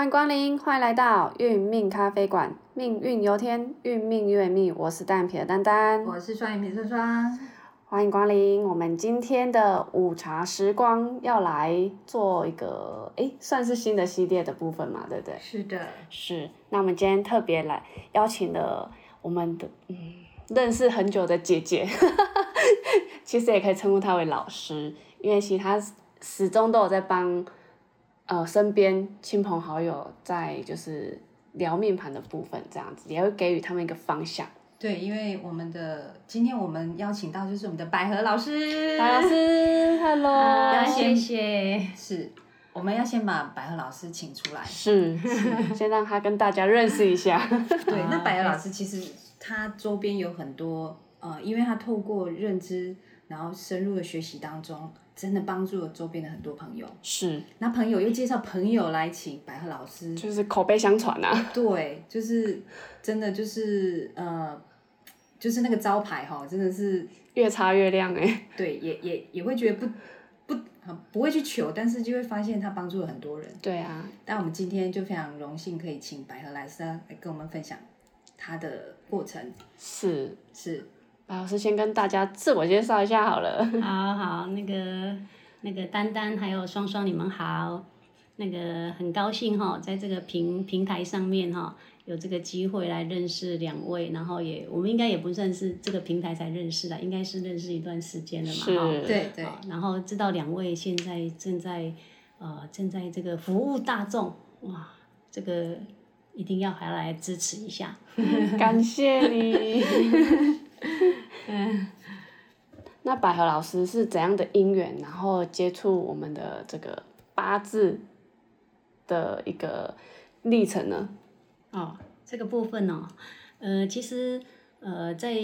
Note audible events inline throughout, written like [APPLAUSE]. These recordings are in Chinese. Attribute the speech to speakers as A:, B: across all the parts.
A: 欢迎光临，欢迎来到运命咖啡馆，命运由天，运命由命。我是单眼皮的丹丹，
B: 我是双眼皮双双。
A: 欢迎光临，我们今天的午茶时光要来做一个，诶，算是新的系列的部分嘛，对不对？
B: 是的，
A: 是。那我们今天特别来邀请了我们的嗯认识很久的姐姐，[LAUGHS] 其实也可以称呼她为老师，因为其实她始终都有在帮呃身边亲朋好友在就是聊面盘的部分，这样子也会给予他们一个方向。
B: 对，因为我们的今天我们邀请到就是我们的百合老师，
A: 白老师，Hello，[LAUGHS]
C: 谢谢。
B: 是，我们要先把百合老师请出来。
A: 是是，先让他跟大家认识一下。[LAUGHS]
B: 对，那百合老师 [LAUGHS] 其实他周边有很多呃，因为他透过认知，然后深入的学习当中，真的帮助了周边的很多朋友。
A: 是，
B: 那朋友又介绍朋友来请百合老师，
A: 就是口碑相传啊。[LAUGHS]
B: 对，就是真的就是呃，就是那个招牌哈，真的是
A: 越擦越亮哎、[LAUGHS]
B: 对，也也也会觉得不不会去求，但是就会发现他帮助了很多人。
A: 对啊，
B: 但我们今天就非常荣幸可以请百合来师来跟我们分享他的过程。
A: 是。
B: 是，
A: 白老师先跟大家自我介绍一下好了。[LAUGHS]
C: 好好，那个那个丹丹还有双双，你们好。那个很高兴哈，在这个平平台上面哈，有这个机会来认识两位，然后也我们应该也不算是这个平台才认识的，应该是认识一段时间了嘛
A: 是
C: 哈。
B: 对对
C: 然后知道两位现在正在呃正在这个服务大众，哇，这个一定要还来支持一下。[LAUGHS]
A: 感谢你。[LAUGHS] 那百合老师是怎样的因缘，然后接触我们的这个八字的一个历程呢？
C: 哦，这个部分哦，呃，其实呃，在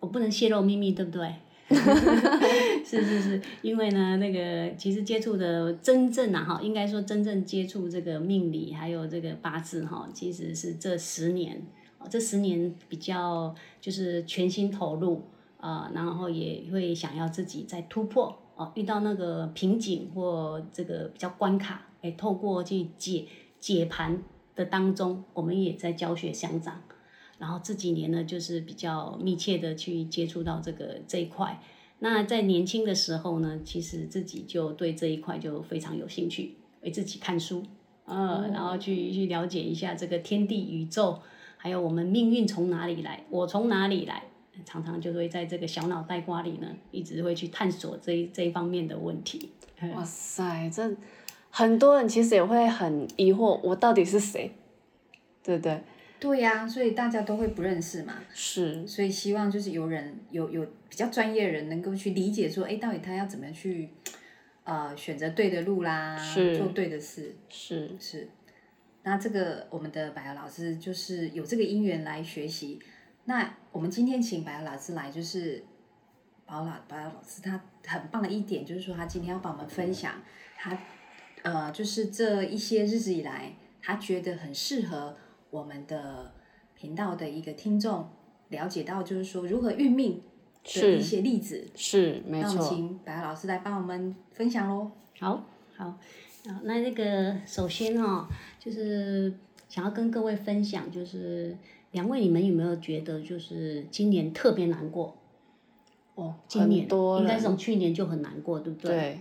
C: 我不能泄露秘密，对不对？[LAUGHS] 是是是，因为呢，那个其实接触的真正啊哈，应该说真正接触这个命理还有这个八字哈，其实是这十年，这十年比较就是全心投入啊、然后也会想要自己再突破哦，遇到那个瓶颈或这个比较关卡，哎，透过去解解盘的当中，我们也在教学相长。然后这几年呢，就是比较密切的去接触到这个这一块。那在年轻的时候呢，其实自己就对这一块就非常有兴趣，为自己看书，呃，然后去去了解一下这个天地宇宙，还有我们命运从哪里来，我从哪里来，常常就会在这个小脑袋瓜里呢，一直会去探索这一这一方面的问题。
A: 哇塞，这很多人其实也会很疑惑，我到底是谁？对不对？
B: 对呀、所以大家都会不认识嘛，
A: 是，
B: 所以希望就是有人有有比较专业的人能够去理解说，哎，到底他要怎么去呃选择对的路啦，
A: 是
B: 做对的事。
A: 是，
B: 是，那这个我们的百合老师就是有这个因缘来学习。那我们今天请百合老师来，就是百合老百合老师他很棒的一点就是说，他今天要帮我们分享他呃，就是这一些日子以来，他觉得很适合我们的频道的一个听众了解到，就是说如何运命的一些例子。
A: 是，没
B: 那我们
A: 错。
B: 请百合老师来帮我们分享喽。
C: 好，好，好，那那个首先哈、就是想要跟各位分享，就是两位你们有没有觉得就是今年特别难过？
A: 哦，
C: 今年
A: 多
C: 应该是从去年就很难过，对不对？
A: 对，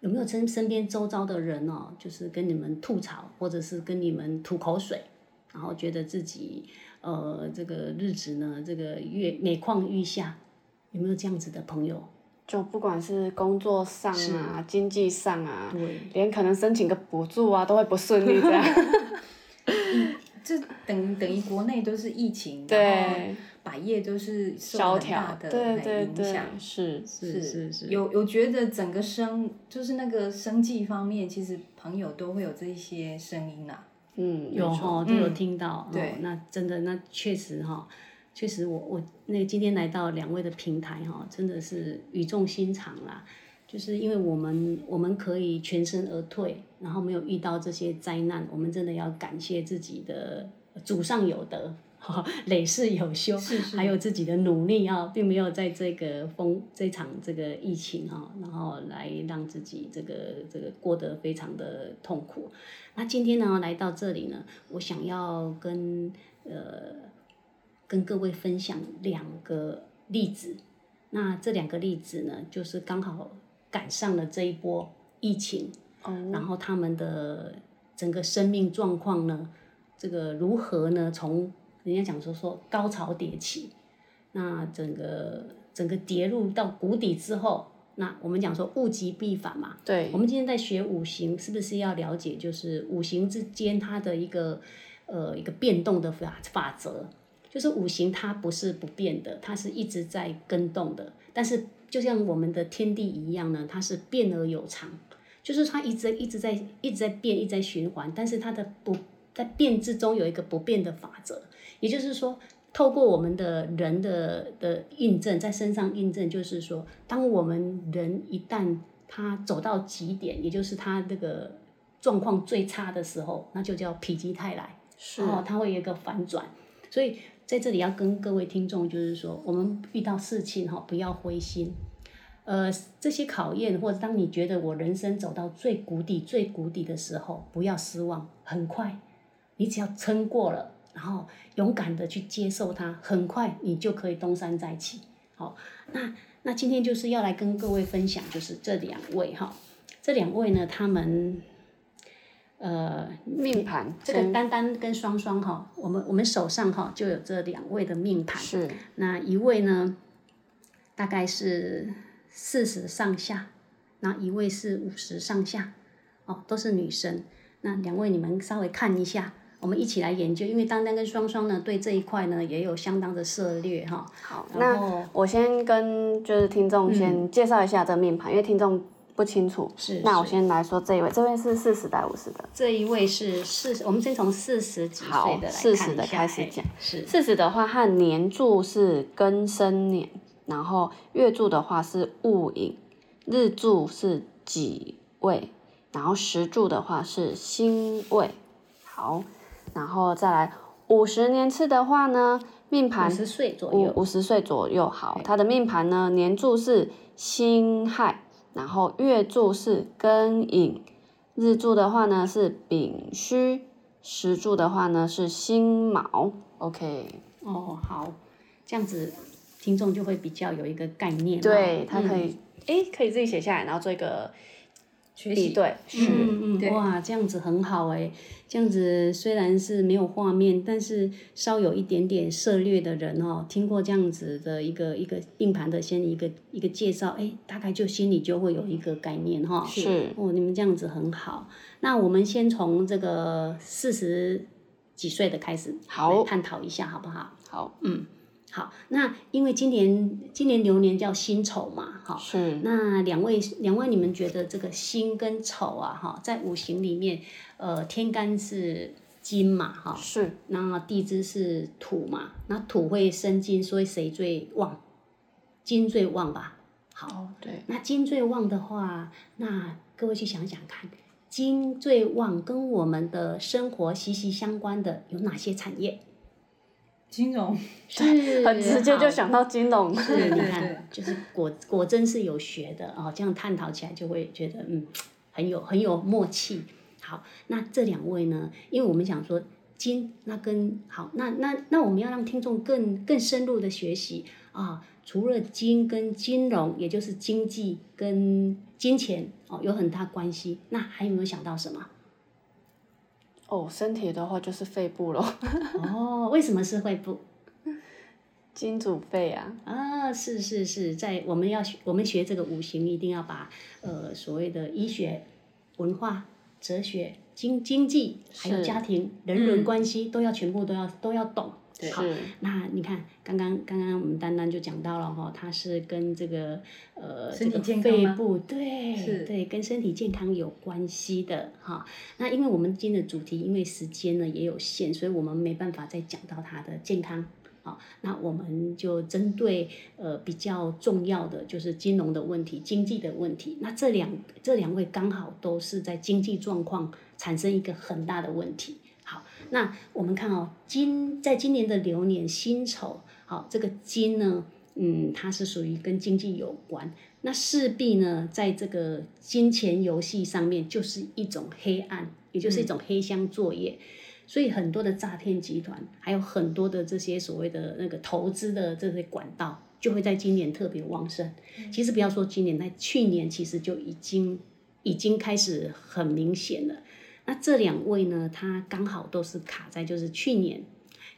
C: 有没有身身边周遭的人哦，就是跟你们吐槽，或者是跟你们吐口水，然后觉得自己呃这个日子呢，这个越每况愈下，有没有这样子的朋友？
A: 就不管是工作上啊、经济上啊，
C: 对，
A: 连可能申请个补助啊，都会不顺利这样。[LAUGHS]
B: 这等等于国内都是疫情，然后
A: 对，
B: 百业都是受
A: 萧
B: 很大
A: 条，
B: 的
A: 对对对
B: 影响，。
A: 是
C: 是是是，
B: 有有觉得整个生就是那个生计方面，其实朋友都会有这一些声音啊、
A: 嗯，
C: 有
A: 没错
C: 哈，都有
B: 嗯
C: 听到。
B: 对
C: 哦那真的，那确实哈，确实我我那今天来到两位的平台哈，真的是语重心长啦。就是因为我们我们可以全身而退，然后没有遇到这些灾难，我们真的要感谢自己的祖上有德。哈，累世有修，
B: 是是
C: 还有自己的努力啊，并没有在这个风这场这个疫情哈，然后来让自己这个这个过得非常的痛苦。那今天呢，来到这里呢，我想要跟呃跟各位分享两个例子。那这两个例子呢，就是刚好赶上了这一波疫情，
A: 哦，
C: 然后他们的整个生命状况呢，这个如何呢？从人家讲说说高潮迭起，那整个整个跌入到谷底之后，那我们讲说物极必反嘛。
A: 对
C: 我，们今天在学五行，是不是要了解就是五行之间它的一个呃一个变动的法法则？就是五行它不是不变的，它是一直在跟动的。但是就像我们的天地一样呢，它是变而有常，就是它一直一直在一直在变，一直在循环。但是它的不在变之中有一个不变的法则，也就是说，透过我们的人的的印证，在身上印证，就是说，当我们人一旦他走到极点，也就是他这个状况最差的时候，那就叫否极泰来。
A: 是
C: 哦，它会有一个反转。所以在这里要跟各位听众，就是说，我们遇到事情哈，不要灰心。呃，这些考验，或者当你觉得我人生走到最谷底、最谷底的时候，不要失望，很快，你只要撑过了，然后勇敢的去接受它，很快你就可以东山再起。好，那那今天就是要来跟各位分享，就是这两位哈，这两位呢，他们呃
A: 命盘
C: 这个
A: 先
C: 丹丹跟双双哈，我们我们手上哈就有这两位的命盘。
A: 是
C: 那一位呢，大概是四十上下，那一位是五十上下，哦，都是女生。那两位你们稍微看一下，我们一起来研究，因为丹丹跟双双呢对这一块呢也有相当的涉猎哈。
A: 好。那我先跟就是听众先介绍一下这命盘，因为听众不清楚。
C: 是
A: 那我先来说这一位，这位是四十代五十的。
C: 这一位是四十，我们先从四十几岁的来看
A: 40的开始讲
C: 是
A: 四十的话，它的年柱是庚申年，然后月柱的话是戊寅，日柱是己未，然后时柱的话是辛未。好，然后再来五十年次的话呢，命盘
C: 五
A: 盘
C: 十岁左
A: 五
C: 右。
A: 五十岁左右。好，他的命盘呢，年柱是辛亥，然后月柱是庚寅，日柱的话呢是丙戌，时柱的话呢是辛卯。OK，
C: 哦，好，这样子听众就会比较有一个概念。
A: 对，他可
C: 嗯
A: 以，诶，可以自己写下来，然后做一个
B: 学习
A: 比对。是，
C: 嗯嗯，哇，这样子很好哎，这样子虽然是没有画面，但是稍有一点点涉略的人哦，听过这样子的一个一个硬盘的先一个一个介绍，哎，大概就心里就会有一个概念哈。
A: 是
C: 哦，你们这样子很好。那我们先从这个四十几岁的开始
A: 好
C: 探讨一下，好不好？
A: 好，
C: 好，那因为今年今年流年叫辛丑嘛，哈，
A: 是
C: 那两位两位，你们觉得这个辛跟丑啊，哈，在五行里面，呃，天干是金嘛，哈，
A: 是，
C: 那地支是土嘛，那土会生金，所以谁最旺？金最旺吧。好，
A: 哦，对，
C: 那金最旺的话，那各位去想想看，金最旺跟我们的生活息息相关的有哪些产业？
B: 金融
C: 是
A: 很直接就想到金融。
C: 是，
B: 对
C: 你看，就是果果真是有学的哦，这样探讨起来就会觉得嗯，很有很有默契。好，那这两位呢？因为我们想说金，那跟好，那那那我们要让听众更更深入的学习啊，除了金跟金融，也就是经济跟金钱哦，有很大关系。那还有没有想到什么？
A: 哦，身体的话就是肺部咯，[LAUGHS]
C: 哦，为什么是肺部？
A: 金主肺啊。
C: 啊，是是是，在我们要学我们学这个五行，一定要把呃所谓的医学、文化、哲学、经经济，还有家庭、人伦关系，都要全部都要都要懂。
B: 对
C: 好，那你看，刚刚刚刚我们丹丹就讲到了哈，它是跟这个呃
B: 身体
C: 这个
B: 健康吗
C: 肺部对
B: 是
C: 对跟身体健康有关系的哈。那因为我们今天的主题因为时间呢也有限，所以我们没办法再讲到它的健康。好，那我们就针对呃比较重要的就是金融的问题、经济的问题。那这两这两位刚好都是在经济状况产生一个很大的问题。好，那我们看哦，今在今年的流年辛丑，好，这个金呢，嗯，它是属于跟经济有关，那势必呢，在这个金钱游戏上面就是一种黑暗，也就是一种黑箱作业。所以很多的诈骗集团，还有很多的这些所谓的那个投资的这些管道，就会在今年特别旺盛。其实不要说今年，在去年其实就已经已经开始很明显了。那这两位呢，他刚好都是卡在就是去年，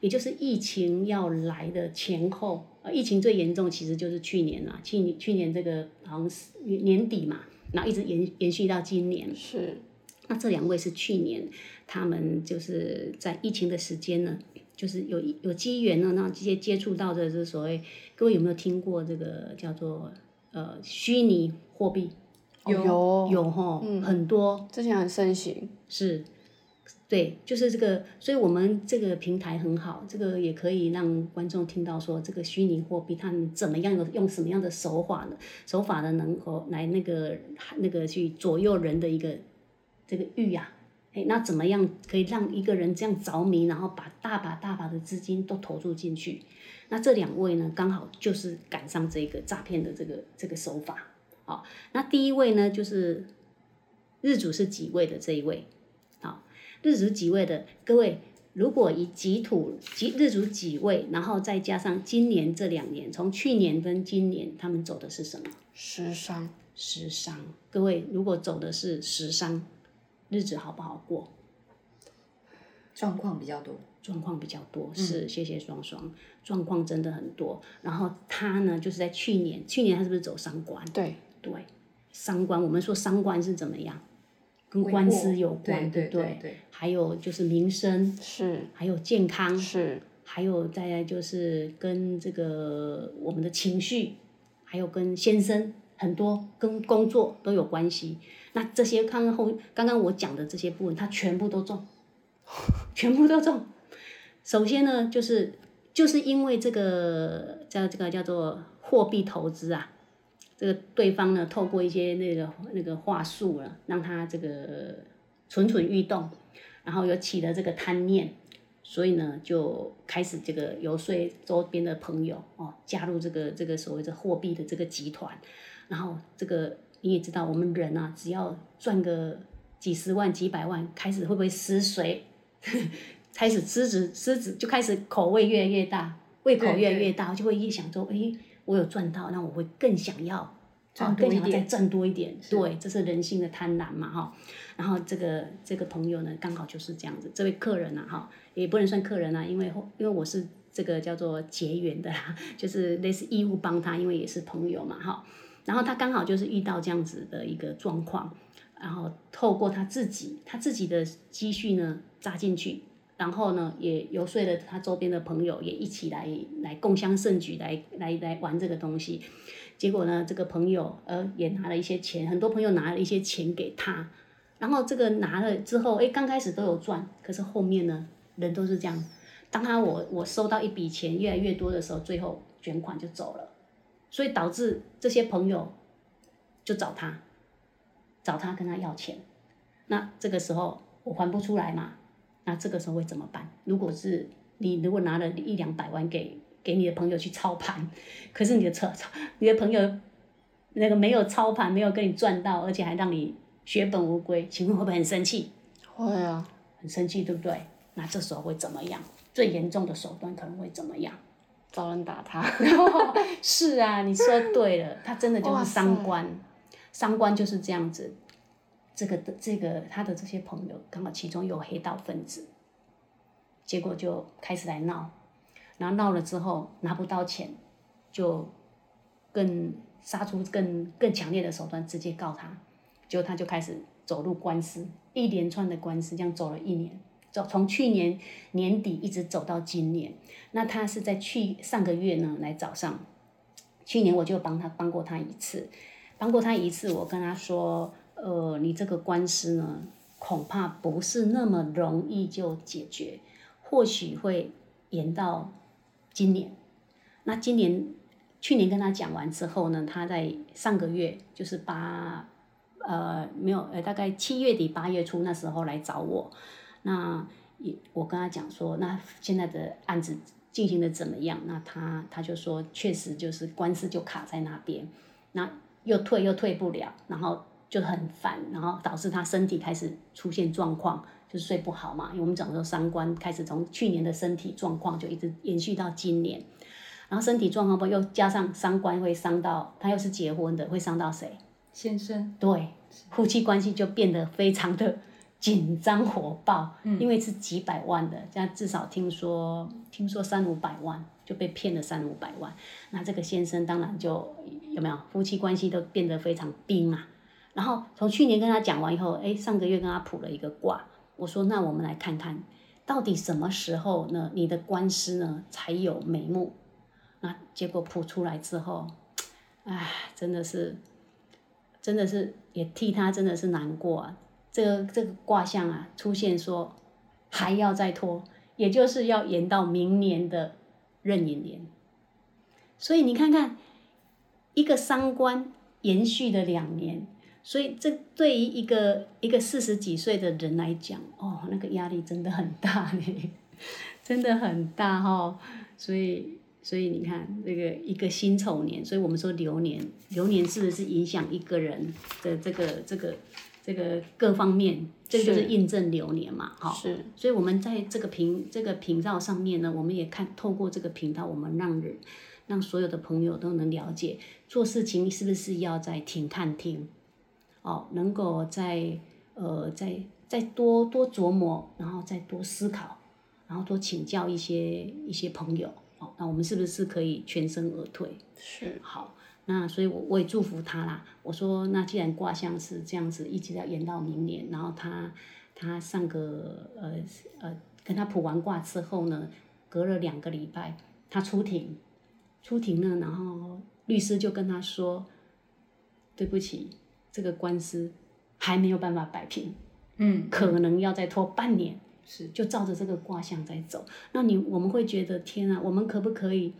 C: 也就是疫情要来的前后。呃，疫情最严重其实就是去年啊，去年去年这个好像是年底嘛，然后一直延延续到今年。
A: 是。
C: 那这两位是去年，他们就是在疫情的时间呢，就是有有机缘呢，让直接接触到的是所谓，各位有没有听过这个叫做呃虚拟货币？
A: 有
C: 有哈，很多
A: 之前很盛行。
C: 是，对，就是这个，所以我们这个平台很好，这个也可以让观众听到说，这个虚拟货币他们怎么样的用什么样的手法呢？手法呢，能够来那个那个去左右人的一个。这个玉呀，哎，那怎么样可以让一个人这样着迷，然后把大把大把的资金都投入进去？那这两位呢，刚好就是赶上这个诈骗的这个这个手法。好，那第一位呢，就是日主是几位的这一位。好，日主几位的各位，如果以己土己日主几位，然后再加上今年这两年，从去年跟今年，他们走的是什么？
A: 时商。
C: 时商。各位，如果走的是时商。日子好不好过？
B: 状况比较多，
C: 状况比较多，是谢谢双双，状况真的很多。然后他呢，就是在去年，去年他是不是走商官？
A: 对
C: 对，商官，我们说商官是怎么样？跟官司有关，
B: 对
C: 对
B: 对。
C: 还有就是民生
A: 是，
C: 还有健康
A: 是，
C: 还有再就是跟这个我们的情绪，还有跟先生很多跟工作都有关系。那这些看后刚刚我讲的这些部分，它全部都中，[LAUGHS] 全部都中。首先呢，就是就是因为这个叫这个叫做货币投资啊，这个对方呢透过一些那个那个话术了，让他这个蠢蠢欲动，然后又起了这个贪念，所以呢就开始这个游说周边的朋友哦，加入这个这个所谓的货币的这个集团，然后这个。你也知道，我们人啊，只要赚个几十万、几百万，开始会不会失水？[LAUGHS] 开始狮子狮子就开始口味越来越大，胃口越来越大，就会越想说：哎，我有赚到，那我会更想要，
B: 赚多一点，
C: 再赚多一点。对，这是人性的贪婪嘛，哈。然后这个这个朋友呢，刚好就是这样子。这位客人啊，哈，也不能算客人啊，因为因为我是这个叫做结缘的啦，[LAUGHS] 就是类似义务帮他，因为也是朋友嘛，哈。然后他刚好就是遇到这样子的一个状况，然后透过他自己他自己的积蓄呢扎进去，然后呢也游说了他周边的朋友也一起来来共襄盛举，来来来玩这个东西。结果呢，这个朋友呃也拿了一些钱，很多朋友拿了一些钱给他，然后这个拿了之后，哎刚开始都有赚，可是后面呢人都是这样，当他我我收到一笔钱越来越多的时候，最后卷款就走了。所以导致这些朋友就找他，找他跟他要钱，那这个时候我还不出来嘛？那这个时候会怎么办？如果是你如果拿了一两百万给给你的朋友去操盘，可是你的操操你的朋友那个没有操盘，没有跟你赚到，而且还让你血本无归，请问会不会很生气？
A: 会啊，
C: 很生气，对不对？那这时候会怎么样？最严重的手段可能会怎么样？
A: 找人打他，[LAUGHS]
C: 是啊，你说对了，他真的就是伤官，伤官就是这样子。这个的这个他的这些朋友刚好其中有黑道分子，结果就开始来闹，然后闹了之后拿不到钱，就更杀出更更强烈的手段，直接告他，结果他就开始走入官司，一连串的官司这样走了一年。走从去年年底一直走到今年，那他是在去上个月呢来找上，去年我就帮他帮过他一次，帮过他一次，我跟他说，呃，你这个官司呢，恐怕不是那么容易就解决，或许会延到今年。那今年去年跟他讲完之后呢，他在上个月就是八，呃，没有，呃，大概七月底八月初那时候来找我。那也我跟他讲说，那现在的案子进行的怎么样？那他他就说，确实就是官司就卡在那边，那又退又退不了，然后就很烦，然后导致他身体开始出现状况，就是睡不好嘛。因为我们讲说三观开始从去年的身体状况就一直延续到今年，然后身体状况不又加上三观会伤到他，又是结婚的，会伤到谁？
B: 先生，
C: 对，夫妻关系就变得非常的紧张火爆，因为是几百万的，这样至少听说听说三五百万就被骗了三五百万，那这个先生当然就有没有夫妻关系都变得非常冰啊。然后从去年跟他讲完以后，哎，上个月跟他卜了一个卦，我说那我们来看看到底什么时候呢，你的官司呢才有眉目？那结果卜出来之后，唉，真的是。真的是也替他真的是难过啊！这个这个卦象啊，出现说还要再拖，也就是要延到明年的壬寅年。所以你看看，一个三官延续了两年，所以这对于一个一个四十几岁的人来讲，哦，那个压力真的很大呢，[LAUGHS] 真的很大哈，所以。所以你看，这个一个辛丑年，所以我们说流年，流年是不是影响一个人的这个这个这个各方面？这就是印证流年嘛，哈。
A: 是。
C: 所以我们在这个频这个频道上面呢，我们也看透过这个频道，我们让人让所有的朋友都能了解，做事情是不是要在停看听，哦，能够在呃在再多多琢磨，然后再多思考，然后多请教一些一些朋友。哦，那我们是不是可以全身而退？
A: 是
C: 好，那所以，我我也祝福他啦。我说，那既然卦象是这样子，一直要延到明年，然后他他上个呃呃跟他卜完卦之后呢，隔了两个礼拜，他出庭，出庭呢，然后律师就跟他说，对不起，这个官司还没有办法摆平，
B: 嗯，
C: 可能要再拖半年。
B: 是，
C: 就照着这个卦象在走。那你我们会觉得天啊，我们可不可以？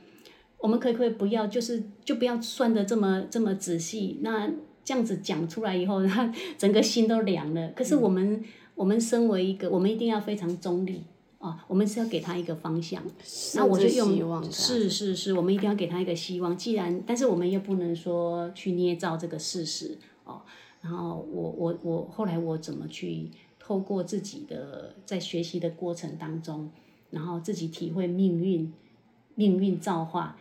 C: 我们可不可以不要？就是就不要算的这么这么仔细。那这样子讲出来以后，他整个心都凉了。可是我们我们身为一个，我们一定要非常中立啊。我们是要给他一个方向。那我就用是是是，我们一定要给他一个希望。既然，但是我们又不能说去捏造这个事实哦。然后我我我后来我怎么去？透过自己的在学习的过程当中，然后自己体会命运，命运造化，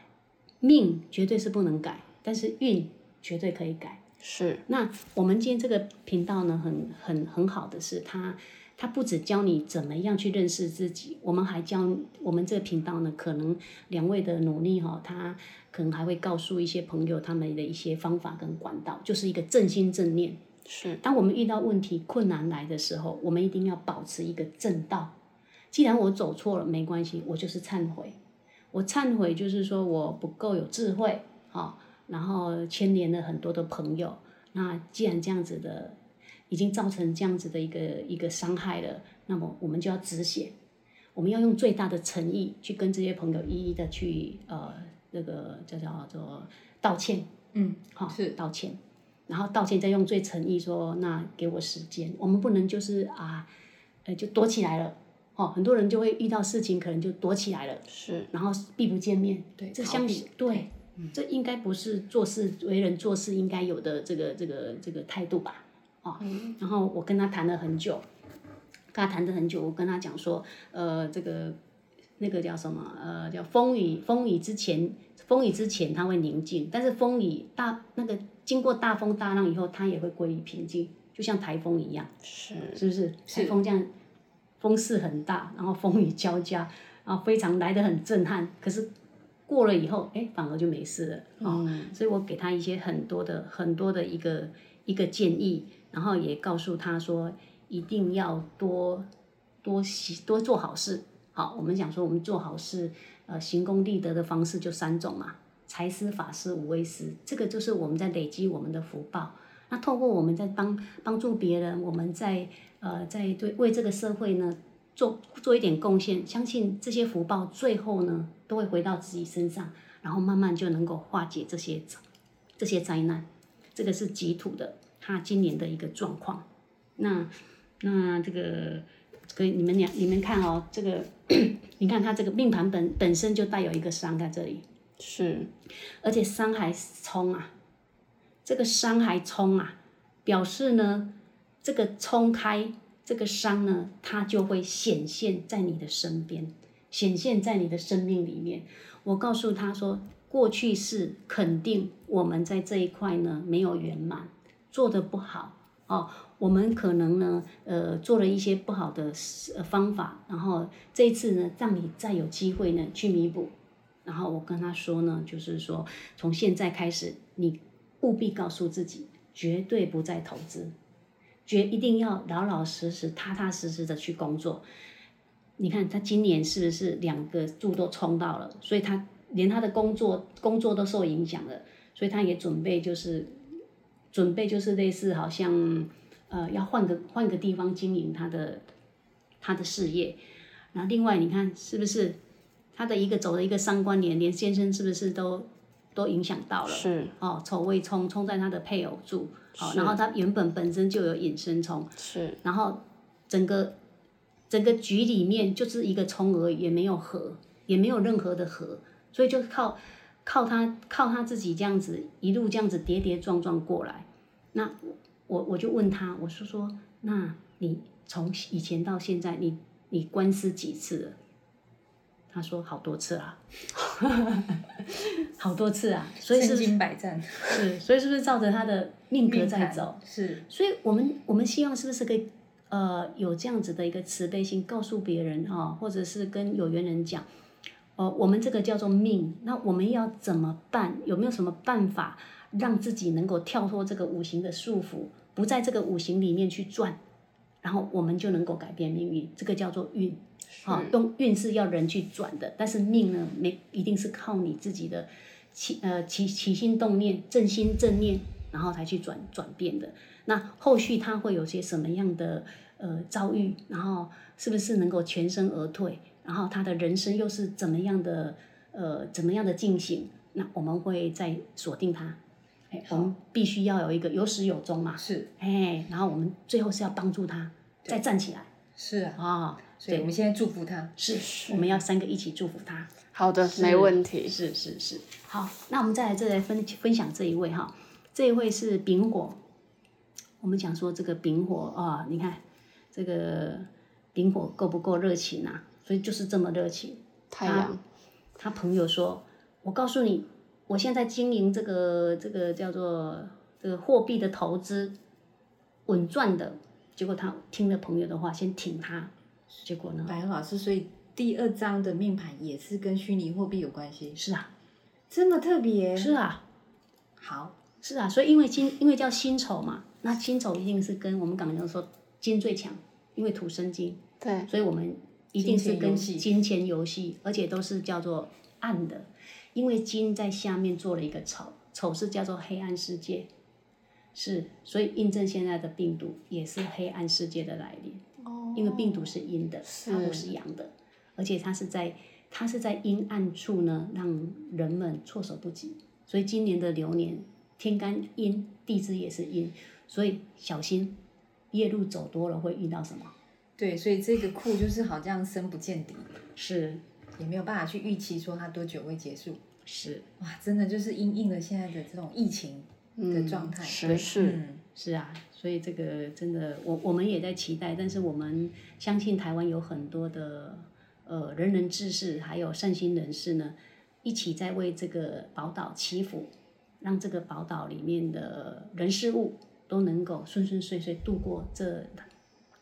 C: 命绝对是不能改，但是运绝对可以改。
A: 是。
C: 那我们今天这个频道呢，很很很好的是，它它不止教你怎么样去认识自己，我们还教我们这个频道呢，可能两位的努力哈，他可能还会告诉一些朋友他们的一些方法跟管道，就是一个正心正念。
A: 是，
C: 当我们遇到问题、困难来的时候，我们一定要保持一个正道。既然我走错了，没关系，我就是忏悔。我忏悔就是说我不够有智慧，哈，然后牵连了很多的朋友。那既然这样子的，已经造成这样子的一个一个伤害了，那么我们就要止血。我们要用最大的诚意去跟这些朋友一一的去呃，那个叫叫做道歉，
B: 嗯，
C: 好，
B: 是
C: 道歉。然后道歉，再用最诚意说：“那给我时间，我们不能就是啊，呃，就躲起来了。哦，很多人就会遇到事情，可能就躲起来了，
A: 是，
C: 然后避不见面。
B: 对，
C: 这相比对，这应该不是做事为人做事应该有的这个这个这个态度吧？哦，然后我跟他谈了很久，跟他谈了很久，我跟他讲说，呃，这个那个叫什么？呃，叫风雨，风雨之前，风雨之前它会宁静，但是风雨大那个。经过大风大浪以后，它也会归于平静，就像台风一样，
A: 是
C: 是不是？台风这样，风势很大，然后风雨交加，然后非常来得很震撼。可是过了以后，哎，反而就没事了。嗯，所以我给他一些很多的很多的一个一个建议，然后也告诉他说，一定要多多习多做好事。好，我们讲说，我们做好事，呃，行功立德的方式就三种嘛。财施、法施、无畏施，这个就是我们在累积我们的福报。那透过我们在帮帮助别人，我们在呃在对为这个社会呢做做一点贡献，相信这些福报最后呢都会回到自己身上，然后慢慢就能够化解这些这些灾难。这个是吉土的他今年的一个状况。那那这个可以你们俩你们看哦，这个 [CLEARS THROAT] 你看他这个命盘本本身就带有一个伤在这里，
A: 是，
C: 而且伤还冲啊，这个伤还冲啊，表示呢，这个冲开这个伤呢，它就会显现在你的身边，显现在你的生命里面。我告诉他说，过去是肯定我们在这一块呢没有圆满，做的不好哦。我们可能呢，呃，做了一些不好的方法，然后这一次呢，让你再有机会呢去弥补。然后我跟他说呢，就是说从现在开始，你务必告诉自己，绝对不再投资，觉一定要老老实实、踏踏实实的去工作。你看他今年是不是两个柱都冲到了，所以他连他的工作工作都受影响了，所以他也准备就是准备就是类似好像。呃，要换个换个地方经营他的他的事业，然后另外你看是不是他的一个走的一个三关联，连先生是不是都都影响到了？
A: 是
C: 哦，丑未冲冲在他的配偶住，哦，然后他原本本身就有引申冲，
A: 是，
C: 然后整个整个局里面就是一个冲而已，也没有合，也没有任何的合，所以就靠靠他靠他自己这样子一路这样子跌跌撞撞过来，那。我我就问他，我说说，那你从以前到现在，你你官司几次了？他说好多次啊，[LAUGHS] 好多次啊，所以是
B: 百战，
C: 是，所以是不是照着他的命格在走？
B: 是，
C: 所以我们我们希望是不是可以呃有这样子的一个慈悲心，告诉别人啊，或者是跟有缘人讲，呃，我们这个叫做命，那我们要怎么办？有没有什么办法？让自己能够跳脱这个五行的束缚，不在这个五行里面去转，然后我们就能够改变命运。这个叫做运，啊，用运是要人去转的，但是命呢，没一定是靠你自己的起呃起起心动念、正心正念，然后才去转转变的。那后续他会有些什么样的呃遭遇？然后是不是能够全身而退？然后他的人生又是怎么样的呃怎么样的进行？那我们会再锁定他。我们必须要有一个有始有终嘛，
B: 是，
C: 哎，然后我们最后是要帮助他再站起来，
B: 是啊，
C: 啊，
B: 所以我们现在祝福他，
C: 是，我们要三个一起祝福他。
A: 好的，没问题，
C: 是是是，好，那我们再来这来分分享这一位哈，这一位是丙火，我们讲说这个丙火啊，你看这个丙火够不够热情啊？所以就是这么热情。
A: 太阳，
C: 他朋友说，我告诉你。我现在经营这个这个叫做这个货币的投资，稳赚的。结果他听了朋友的话，先挺他。结果呢？
B: 白老师，所以第二张的命盘也是跟虚拟货币有关系。
C: 是啊，
B: 这么特别。
C: 是啊，
B: 好，
C: 是啊，所以因为金，因为叫辛丑嘛，那辛丑一定是跟我们刚刚说金最强，因为土生金。
A: 对。
C: 所以我们一定是跟金钱游戏，而且都是叫做暗的。因为金在下面做了一个丑，丑是叫做黑暗世界，是，所以印证现在的病毒也是黑暗世界的来临。哦。因为病毒是阴的，它不是阳的，而且它是在它是在阴暗处呢，让人们措手不及。所以今年的流年天干阴，地支也是阴，所以小心夜路走多了会遇到什么？
B: 对，所以这个库就是好像深不见底，
C: 是，
B: 也没有办法去预期说它多久会结束。
C: 是
B: 哇，真的就是因应了现在的这种疫情的状态，
A: 是是
C: 是啊，所以这个真的，我我们也在期待，但是我们相信台湾有很多的呃仁人志士，还有善心人士呢，一起在为这个宝岛祈福，让这个宝岛里面的人事物都能够顺顺遂遂度过这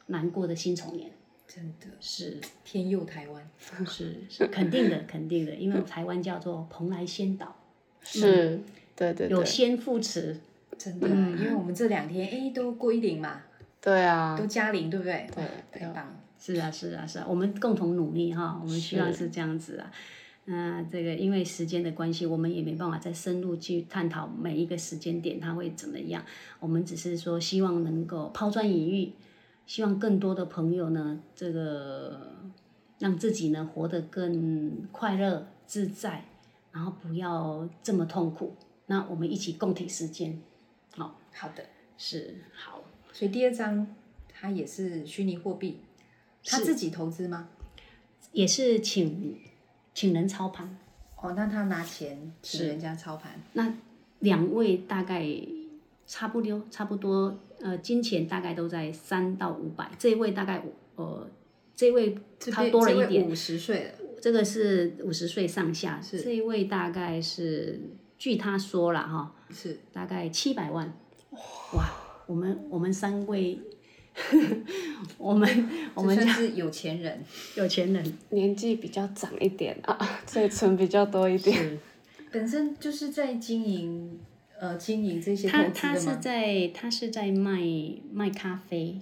C: 难过的辛丑年。
B: 真的。
C: 是
B: 天佑台湾，[LAUGHS]
C: 是是肯定的，肯定的，因为台湾叫做蓬莱仙岛，
A: 是，对对，
C: 有仙扶持，
B: 真的，因为我们这两天哎都归零嘛，
A: 对啊，
B: 都加零，对不对？
A: 对，
B: 太棒了，
C: 是啊是啊是啊，我们共同努力哈，我们希望是这样子啊，那这个因为时间的关系，我们也没办法再深入去探讨每一个时间点它会怎么样，我们只是说希望能够抛砖引玉。希望更多的朋友呢，这个让自己呢活得更快乐自在，然后不要这么痛苦。那我们一起共体时间，好，
B: 的，
C: 是好。
B: 所以第二张它也是虚拟货币，他自己投资吗？
C: 也是请请人操盘。
B: 哦，那他拿钱请人家操盘，
C: 那两位大概差不多，差不多，呃，金钱大概都在三到五百。这一位大概呃，这位他多了一点，
B: 五十岁了，
C: 这个是五十岁上下。是这一位大概是，据他说了哈，
B: 是
C: 大概七百万。哇，我们我们三位。[LAUGHS] 我们我们
B: 算是有钱人，
C: 有钱人
A: 年纪比较长一点啊，[LAUGHS] 所以存比较多一点。
B: 本身就是在经营呃经营这些
C: 他他是在他是在卖卖咖啡。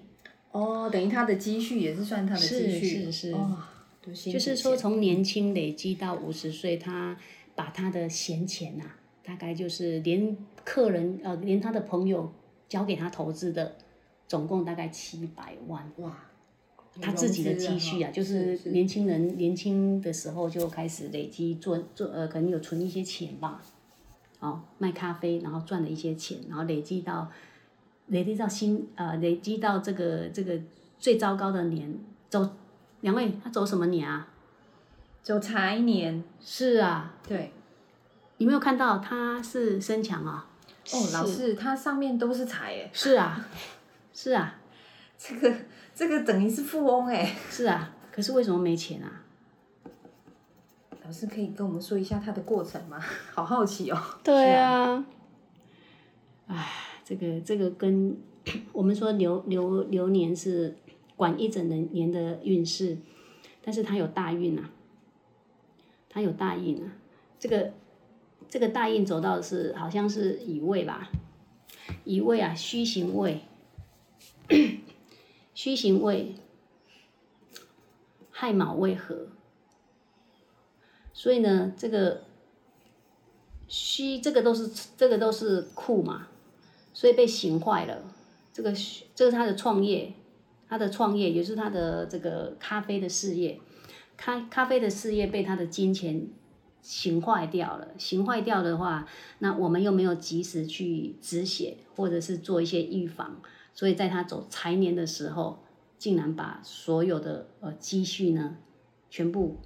B: 哦，等于他的积蓄也是算他的积蓄，
C: 是是是。就是说从年轻累积到五十岁，他把他的闲钱呐，大概就是连客人呃连他的朋友交给他投资的。总共大概七百万
B: 哇，
C: 他自己的积蓄啊，就是年轻人年轻的时候就开始累积做做呃，可能有存一些钱吧，哦，卖咖啡然后赚了一些钱，然后累积到累积到新呃累积到这个这个最糟糕的年走，两位他走什么年啊？
B: 走财年。
C: 是啊。
B: 对。
C: 你没有看到他是身强啊？
B: 哦，老师，他上面都是财诶。
C: 是啊。[LAUGHS] 是啊，
B: 这个这个等于是富翁哎。
C: 是啊，可是为什么没钱啊？
B: 老师可以跟我们说一下他的过程吗？[LAUGHS] 好好奇哦。
A: 对啊。
C: 唉，这个这个跟 [COUGHS] 我们说流流流年是管一整年年的运势，但是他有大运啊，他有大运啊。这个这个大印走到是好像是乙未吧？乙未啊，虚行位。虚行位，亥卯未合，所以呢，这个虚这个都是这个都是库嘛，所以被刑坏了。这个这是他的创业，他的创业也是他的这个咖啡的事业，咖咖啡的事业被他的金钱刑坏掉了。形坏掉的话，那我们又没有及时去止血，或者是做一些预防。所以在他走财年的时候，竟然把所有的呃积蓄呢，全部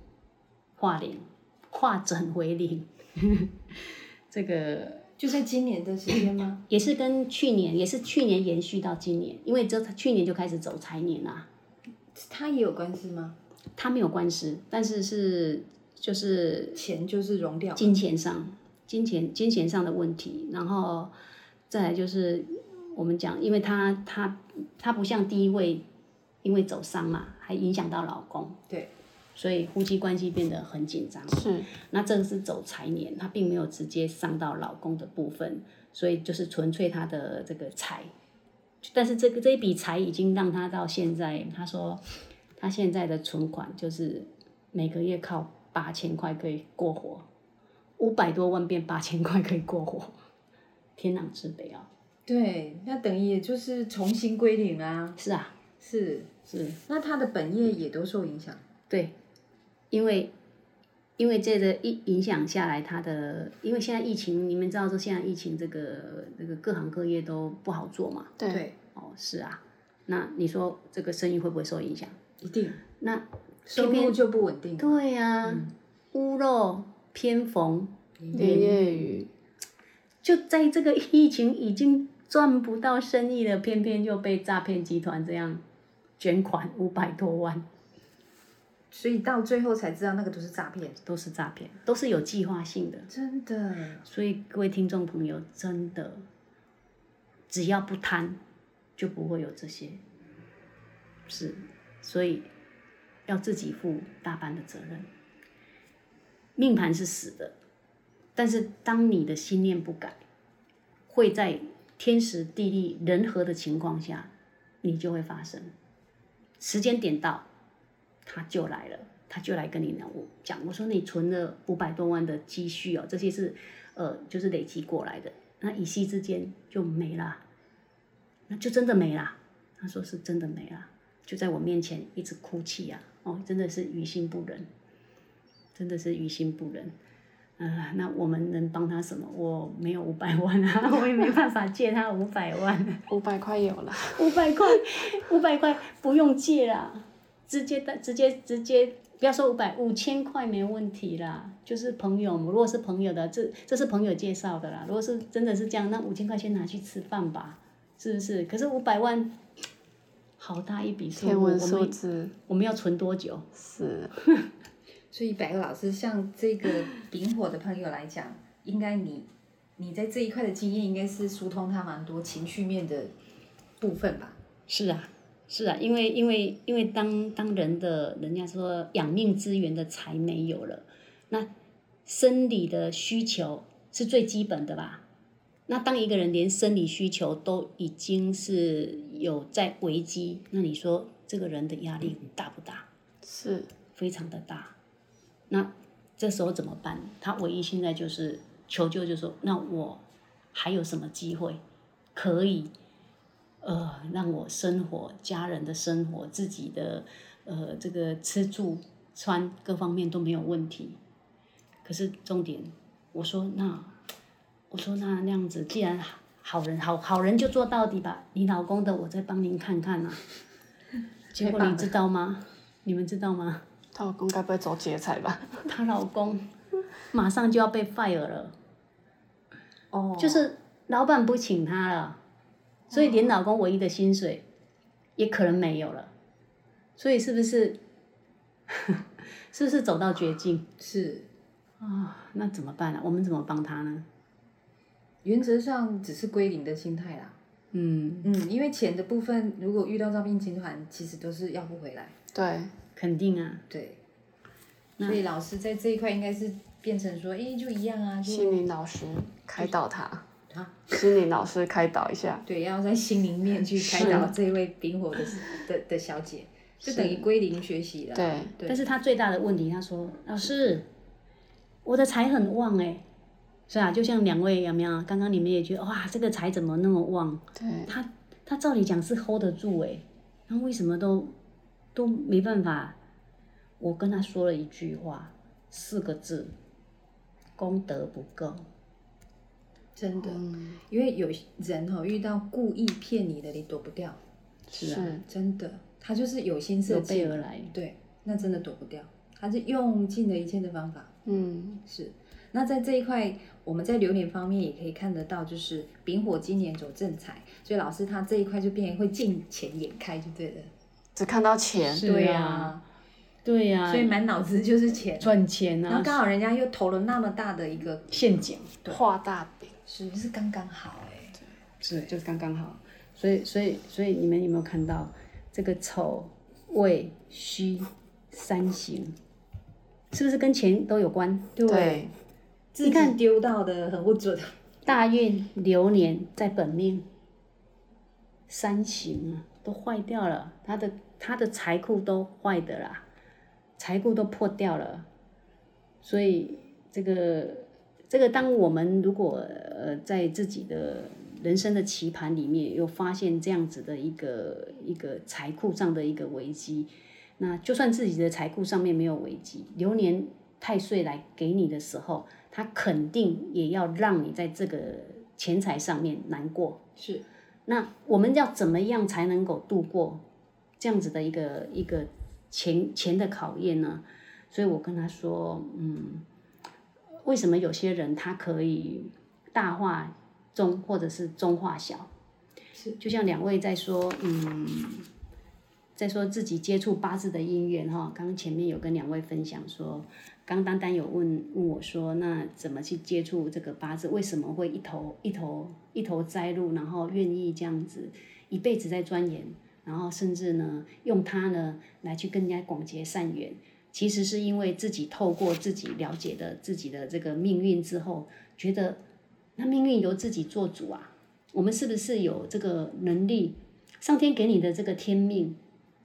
C: 化零，化整为零。[LAUGHS] 这个
B: 就在今年的时间吗？
C: 也是跟去年，也是去年延续到今年，因为这去年就开始走财年啦。
B: 他也有官司吗？
C: 他没有官司，但是是就是
B: 钱就是融掉，
C: 金钱上，金钱金钱上的问题，然后再来就是。我们讲，因为他他他不像第一位，因为走伤嘛，还影响到老公，
B: 对，
C: 所以夫妻关系变得很紧张。
A: 是，
C: 那这个是走财年，他并没有直接伤到老公的部分，所以就是纯粹他的这个财，但是这个这一笔财已经让他到现在，他说他现在的存款就是每个月靠八千块可以过活，五百多万变八千块可以过活，天壤之别啊！
B: 对，那等于也就是重新归零啊。
C: 是啊，
B: 是
C: 是。
B: 那他的本业也都受影响。
C: 对，因为因为这个影影响下来，他的因为现在疫情，你们知道说现在疫情这个这个各行各业都不好做嘛。
A: 对。
C: 哦，是啊。那你说这个生意会不会受影响？
B: 一定。
C: 那
B: 收入就不稳定。
C: 对呀，屋漏偏逢连夜雨，就在这个疫情已经。赚不到生意了，偏偏就被诈骗集团这样捐款五百多万，
B: 所以到最后才知道那个都是诈骗，
C: 都是诈骗，都是有计划性的。
B: 真的。
C: 所以各位听众朋友，真的，只要不贪，就不会有这些。是，所以要自己负大半的责任。命盘是死的，但是当你的心念不改，会在。天时地利人和的情况下，你就会发生。时间点到，他就来了，他就来跟你讲。我说你存了五百多万的积蓄哦，这些是呃，就是累积过来的。那一夕之间就没了，那就真的没了。他说是真的没了，就在我面前一直哭泣啊！哦，真的是于心不忍，真的是于心不忍。嗯，那我们能帮他什么？我没有五百万啊，[LAUGHS] 我也没办法借他五百万。
A: 五百块有了。
C: 五百块，五百块不用借啦，直接的直接直接，不要说五百，五千块没问题啦。就是朋友，如果是朋友的，这这是朋友介绍的啦。如果是真的是这样，那五千块先拿去吃饭吧，是不是？可是五百万，好大一笔数目，
A: 天文
C: 我们
A: 数字
C: 我们要存多久？
A: 是，[LAUGHS]
B: 所以百个老师，像这个丙火的朋友来讲，应该你你在这一块的经验，应该是疏通他蛮多情绪面的部分吧？
C: 是啊，是啊，因为因为因为当当人的人家说养命资源的财没有了，那生理的需求是最基本的吧？那当一个人连生理需求都已经是有在危机，那你说这个人的压力大不大？
A: 是，
C: 非常的大。那这时候怎么办？他唯一现在就是求救，就说那我还有什么机会可以呃让我生活、家人的生活、自己的呃这个吃住穿各方面都没有问题。可是重点，我说那我说那那样子，既然好人好好人就做到底吧，你老公的我再帮您看看啊。[LAUGHS] 结果你知道吗？你们知道吗？
A: 她老公该不会走劫财吧？[LAUGHS]
C: 她老公马上就要被 fire 了，
B: 哦，
C: 就是老板不请她了，所以连老公唯一的薪水也可能没有了，所以是不是 [LAUGHS] 是不是走到绝境
B: 是
C: 啊？那怎么办呢、我们怎么帮她呢？
B: 原则上只是归零的心态啦。
C: 嗯，
B: 嗯，因为钱的部分，如果遇到诈骗集团，其实都是要不回来。
A: 对，
C: 肯定啊，
B: 对，所以老师在这一块应该是变成说，哎，就一样啊，就
A: 心灵老师开导他，[LAUGHS]
B: 啊，
A: 心灵老师开导一下，[LAUGHS]
B: 对，要在心灵面去开导这位丙火的的的小姐，就等于归零学习了。
A: 对，
B: 对
C: 但是他最大的问题，他说老师，我的财很旺哎、是啊，就像两位有没有？刚刚你们也觉得哇，这个财怎么那么旺？
A: 对，
C: 他他照理讲是 hold 得住哎，那为什么都都没办法？我跟他说了一句话，四个字：功德不够。
B: 真的，
A: 嗯，
B: 因为有人哦遇到故意骗你的，你躲不掉，
C: 是啊，
B: 真的，他就是有心设
C: 有
B: 计
C: 备而来。
B: 对，那真的躲不掉，他是用尽了一切的方法。
A: 嗯，
B: 是，那在这一块，我们在流年方面也可以看得到，就是丙火今年走正财，所以老师他这一块就变成会见钱眼开就对了。
A: 只看到钱，
C: 是
B: 对
C: 啊，对呀、
B: 所以满脑子就是钱，
C: 赚钱啊，
B: 然后刚好人家又投了那么大的一个，
C: 陷阱，
A: 画大饼，
B: 是不是刚刚好哎、
C: 是就是刚刚好。所以所以所以你们有没有看到这个丑未戌三行，是不是跟钱都有关？
A: 对，
B: 自己看丢到的很不准，
C: 大运流年在本命，三行啊都坏掉了，他的他的财库都坏的啦，财库都破掉了，所以这个这个，当我们如果呃在自己的人生的棋盘里面有发现这样子的一个一个财库上的一个危机，那就算自己的财库上面没有危机，流年太岁来给你的时候，他肯定也要让你在这个钱财上面难过。
B: 是
C: 那我们要怎么样才能够度过这样子的一个一个钱钱的考验呢？所以我跟他说，嗯，为什么有些人他可以大化中，或者是中化小？
B: 是
C: 就像两位在说，嗯，在说自己接触八字的因缘哈。刚刚前面有跟两位分享说，刚丹丹有问问我说，那怎么去接触这个八字？为什么会一头一头一头栽入，然后愿意这样子一辈子在钻研，然后甚至呢用它呢来去跟人家广结善缘？其实是因为自己透过自己了解的自己的这个命运之后，觉得那命运由自己做主啊。我们是不是有这个能力？上天给你的这个天命，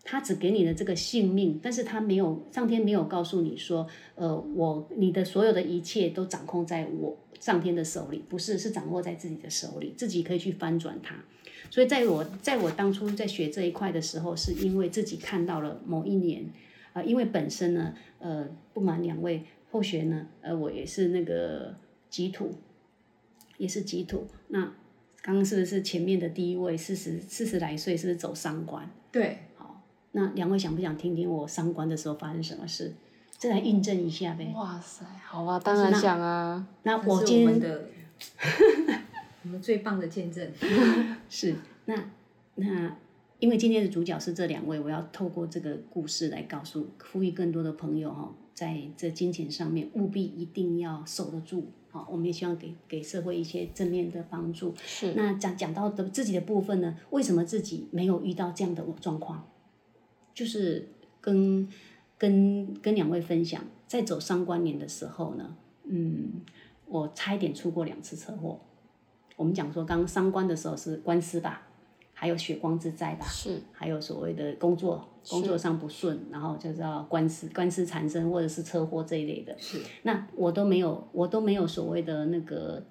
C: 他只给你的这个性命，但是他没有，上天没有告诉你说，呃，我你的所有的一切都掌控在我上天的手里，不是，是掌握在自己的手里，自己可以去翻转它。所以在我在我当初在学这一块的时候，是因为自己看到了某一年，呃，因为本身呢，呃，不瞒两位后学呢，呃，我也是那个吉土，也是吉土。那刚刚是不是前面的第一位四十四十来岁，是不是走伤官？
B: 对，
C: 那两位想不想听听我上官的时候发生什么事？再来印证一下呗。
A: 哇塞，好啊，当然想啊。
C: 那我今天
B: 我们的 [LAUGHS] 我们最棒的见证。[LAUGHS]
C: 是那那，因为今天的主角是这两位，我要透过这个故事来告诉、呼吁更多的朋友哈，在这金钱上面务必一定要守得住。好，我们也希望给给社会一些正面的帮助。
A: 是，
C: 那讲讲到的自己的部分呢，为什么自己没有遇到这样的状况？就是跟跟跟两位分享，在走上官年的时候呢，嗯，我差一点出过两次车祸。我们讲说，刚伤官的时候是官司吧，还有血光之灾吧，
A: 是，
C: 还有所谓的工作工作上不顺，然后就叫官司官司缠身或者是车祸这一类的。
B: 是，
C: 那我都没有，我都没有所谓的那个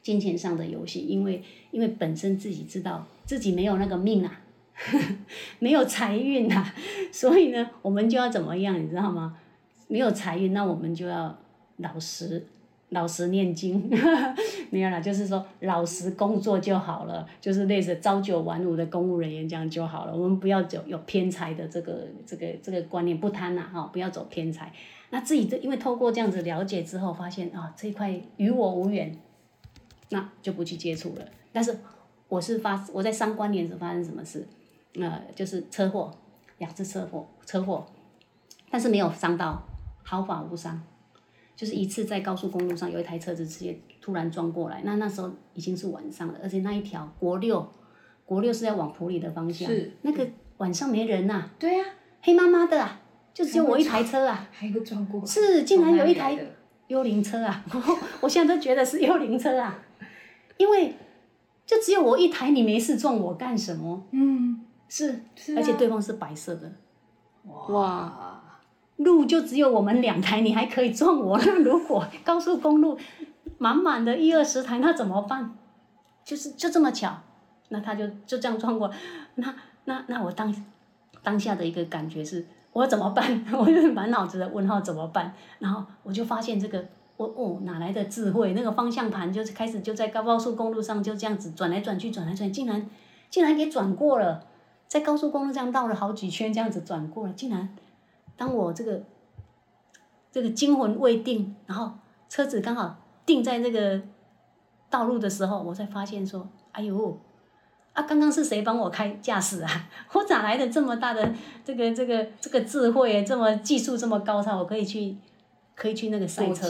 C: 金钱上的游戏，因为因为本身自己知道自己没有那个命啊，[LAUGHS] 没有财运啊，[LAUGHS] 所以呢，我们就要怎么样，你知道吗？没有财运，那我们就要老实。老实念经，[LAUGHS] 没有啦，就是说老实工作就好了，就是类似朝九晚五的公务人员这样就好了。我们不要走有偏财的这个这个这个观念，不贪呐哈，不要走偏财。那自己这因为透过这样子了解之后，发现啊这一块与我无缘，那就不去接触了。但是我是发我在三关年时发生什么事？呃，就是车祸，两次车祸，车祸，但是没有伤到，毫发无伤。就是一次在高速公路上有一台车子直接突然撞过来，那那时候已经是晚上了，而且那一条国六，国六是在往普里的方向，
B: 是
C: 那个晚上没人呐、
B: 对啊、
C: 黑麻麻的啊，就只有我一台车啊，
B: 还有撞过，
C: 是竟然有一台幽灵车啊，[LAUGHS] 我现在都觉得是幽灵车啊，因为就只有我一台，你没事撞我干什么？
B: 嗯，
C: 是，
B: 是啊
C: 而且对方是白色的，
A: 哇，
C: 路就只有我们两台，你还可以撞我。那如果高速公路满满的一二十台，那怎么办？就是就这么巧，那他就就这样撞过，那那那我当当下的一个感觉是，我怎么办？[LAUGHS] 我就满脑子的问号怎么办？然后我就发现这个，我哦哪来的智慧？那个方向盘就是开始就在高高速公路上就这样子转来转去，转来转去，竟然竟然给转过了，在高速公路这样绕了好几圈，这样子转过了，竟然。当我这个这个惊魂未定，然后车子刚好定在这个道路的时候，我才发现说：“哎呦，啊，刚刚是谁帮我开驾驶啊？[LAUGHS] 我咋来的这么大的这个这个这个智慧，这么技术这么高超？我可以去可以去那个赛车？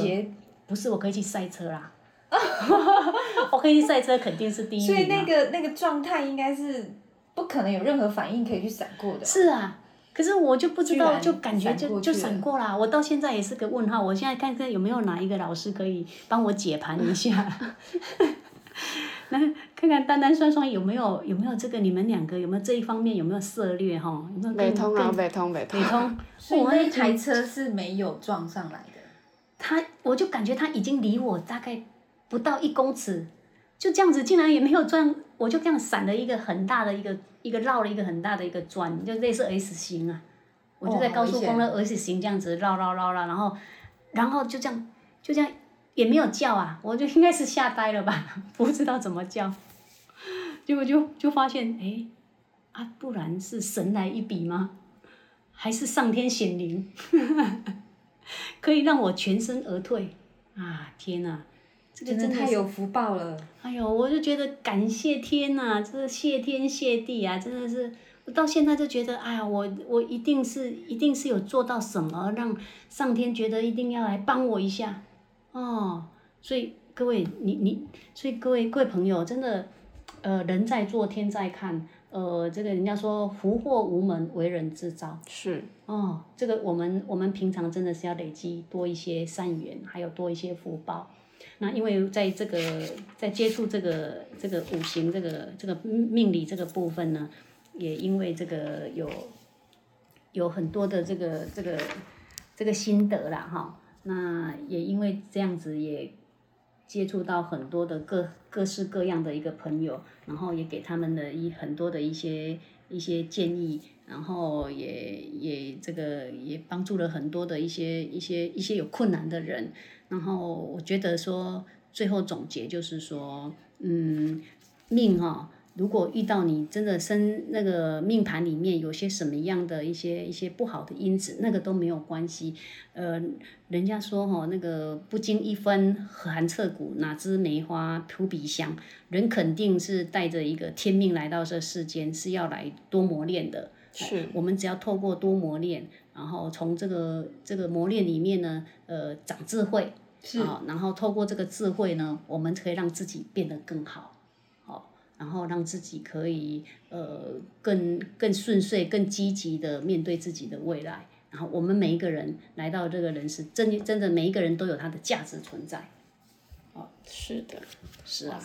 C: 不是，我可以去赛车啦。[LAUGHS] 我可以去赛车，肯定是第一名、啊。
B: 所以那个那个状态应该是不可能有任何反应可以去闪过的。
C: 是啊，可是我就不知道，就感觉就就
B: 过去了
C: 闪过啦。我到现在也是个问号。我现在看看有没有哪一个老师可以帮我解盘一下。[LAUGHS] 那看看单单双双有没有有没有这个你们两个有没有这一方面有没有涉略哈？有没有
A: 通啊，
C: 更
A: 北通，北通
C: 北。通？[LAUGHS]
B: 所以
C: 我
B: 那一台车是没有撞上来的。
C: 他我就感觉他已经离我大概不到一公尺，就这样子，竟然也没有转，我就这样闪了一个很大的一个一个绕了一个很大的一个转，就类似 S 型啊。我就在
B: 哦
C: 高速公路 S 型这样子绕绕绕绕，然后然后就这样就这样也没有叫啊，我就应该是吓呆了吧，不知道怎么叫，结果就就发现哎啊，不然是神来一笔吗？还是上天显灵？[LAUGHS] 可以让我全身而退啊！天哪，这个
B: 真的太有福报了。
C: 哎呦，我就觉得感谢天呐、这是谢天谢地啊，真的是，我到现在就觉得，哎呀，我我一定是一定是有做到什么，让上天觉得一定要来帮我一下，哦，所以各位，你你，所以各位各位朋友，真的，呃，人在做天在看，呃，这个人家说福祸无门，为人自招，
A: 是，
C: 哦，这个我们我们平常真的是要累积多一些善缘，还有多一些福报。那因为在这个在接触这个这个五行这个这个命理这个部分呢，也因为这个有有很多的这个这个这个心得啦哈。那也因为这样子也接触到很多的各各式各样的一个朋友，然后也给他们的一很多的一些一些建议，然后也也这个也帮助了很多的一些一些一些有困难的人，然后我觉得说最后总结就是说，嗯，命哈、如果遇到你真的生那个命盘里面有些什么样的一些一些不好的因子，那个都没有关系。呃，人家说哈，那个不经一番寒彻骨，哪知梅花扑鼻香。人肯定是带着一个天命来到这世间，是要来多磨练的。
A: 是，
C: 我们只要透过多磨练，然后从这个这个磨练里面呢，呃，长智慧。
B: 是。
C: 然后透过这个智慧呢，我们可以让自己变得更好。哦然后让自己可以呃更更顺遂、更积极的面对自己的未来。然后我们每一个人来到这个人世，真真的每一个人都有他的价值存在。
A: 哦，是的，
C: 是啊，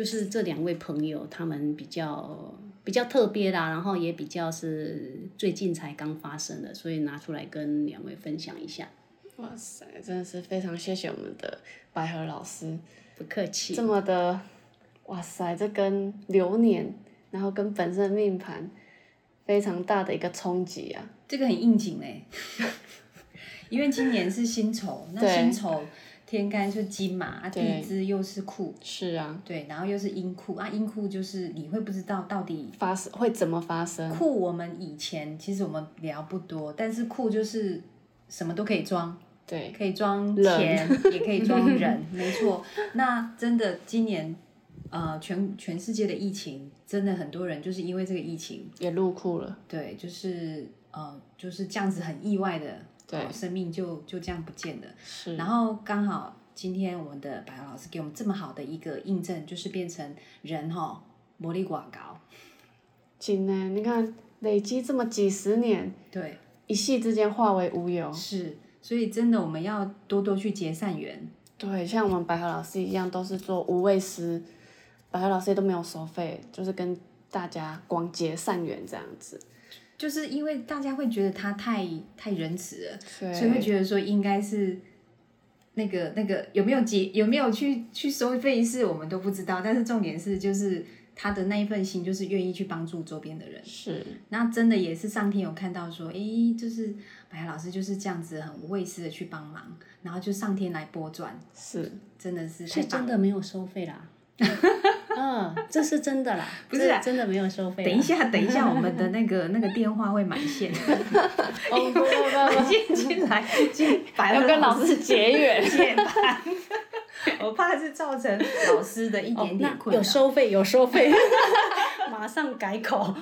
C: 就是这两位朋友，他们比较比较特别啦，然后也比较是最近才刚发生的，所以拿出来跟两位分享一下。
A: 哇塞，真的是非常谢谢我们的百合老师，
C: 不客气，
A: 这么的。哇塞，这跟流年，然后跟本身命盘，非常大的一个冲击啊！
B: 这个很应景嘞，[LAUGHS] 因为今年是辛丑，那辛丑天干是金嘛，啊地支又是库，
A: 是啊，
B: 对，然后又是阴库，啊阴库就是你会不知道到底
A: 发生会怎么发生。
B: 库我们以前其实我们聊不多，但是库就是什么都可以装，
A: 对，
B: 可以装钱，也可以 [LAUGHS] 装人，没错。那真的今年。呃，全全世界的疫情，真的很多人就是因为这个疫情
A: 也入库了。
B: 对，就是呃，就是这样子很意外的，
A: 对，
B: 生命就就这样不见了。
A: 是。
B: 然后刚好今天我们的白老师给我们这么好的一个印证，就是变成人哈魔力广告。
A: 真的，你看累积这么几十年，
B: 对，
A: 一夕之间化为乌有。
B: 是，所以真的我们要多多去结善缘。
A: 对，像我们白河老师一样，都是做无畏师。白河老师也都没有收费，就是跟大家广结善缘这样子。
B: 就是因为大家会觉得他太太仁慈了，所以会觉得说应该是那个那个有没有结有没有去去收费是我们都不知道，但是重点是就是他的那一份心就是愿意去帮助周边的人。
A: 是，
B: 那真的也是上天有看到说，哎，就是白海老师就是这样子很无畏私的去帮忙，然后就上天来拨转，
A: 是，
B: 真的是
C: 是真的没有收费啦。[LAUGHS] 嗯，这是真的啦，
B: 不是
C: 真的没有收费。
B: 等一下，等一下，我们的那个 [LAUGHS] 那个电话会满线。
A: 哦，不不不，
B: 进进来，进，
A: 要跟老师结缘。
B: 结伴。我怕是造成老师的一点点困
C: 扰。有收费，有收费，[LAUGHS] 马上改口，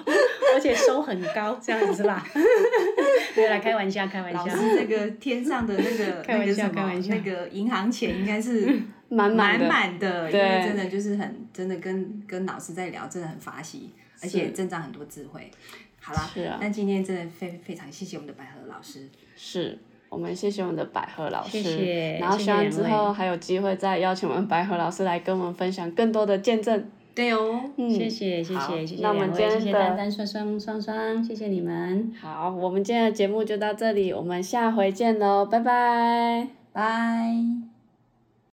C: 而且收很高，这样子是吧？[LAUGHS] 对，来开玩笑，开玩笑。老
B: 师这个天上的那个那个什么那个银行钱应该是。
A: 满
B: 满
A: 的，
B: 因为真的就是很真的跟跟老师在聊，真的很发喜，而且增长很多智慧。好了，那今天真的非非常谢谢我们的百合老师，
A: 是我们谢谢我们的百合老师，
C: 谢谢，
A: 然后希望之后还有机会再邀请我们百合老师来跟我们分享更多的见证。
B: 对哦，
C: 嗯，谢谢谢谢谢谢两位，谢谢丹丹双双双双，谢谢你们。
A: 好，我们今天的节目就到这里，我们下回见喽，拜拜，
B: 拜。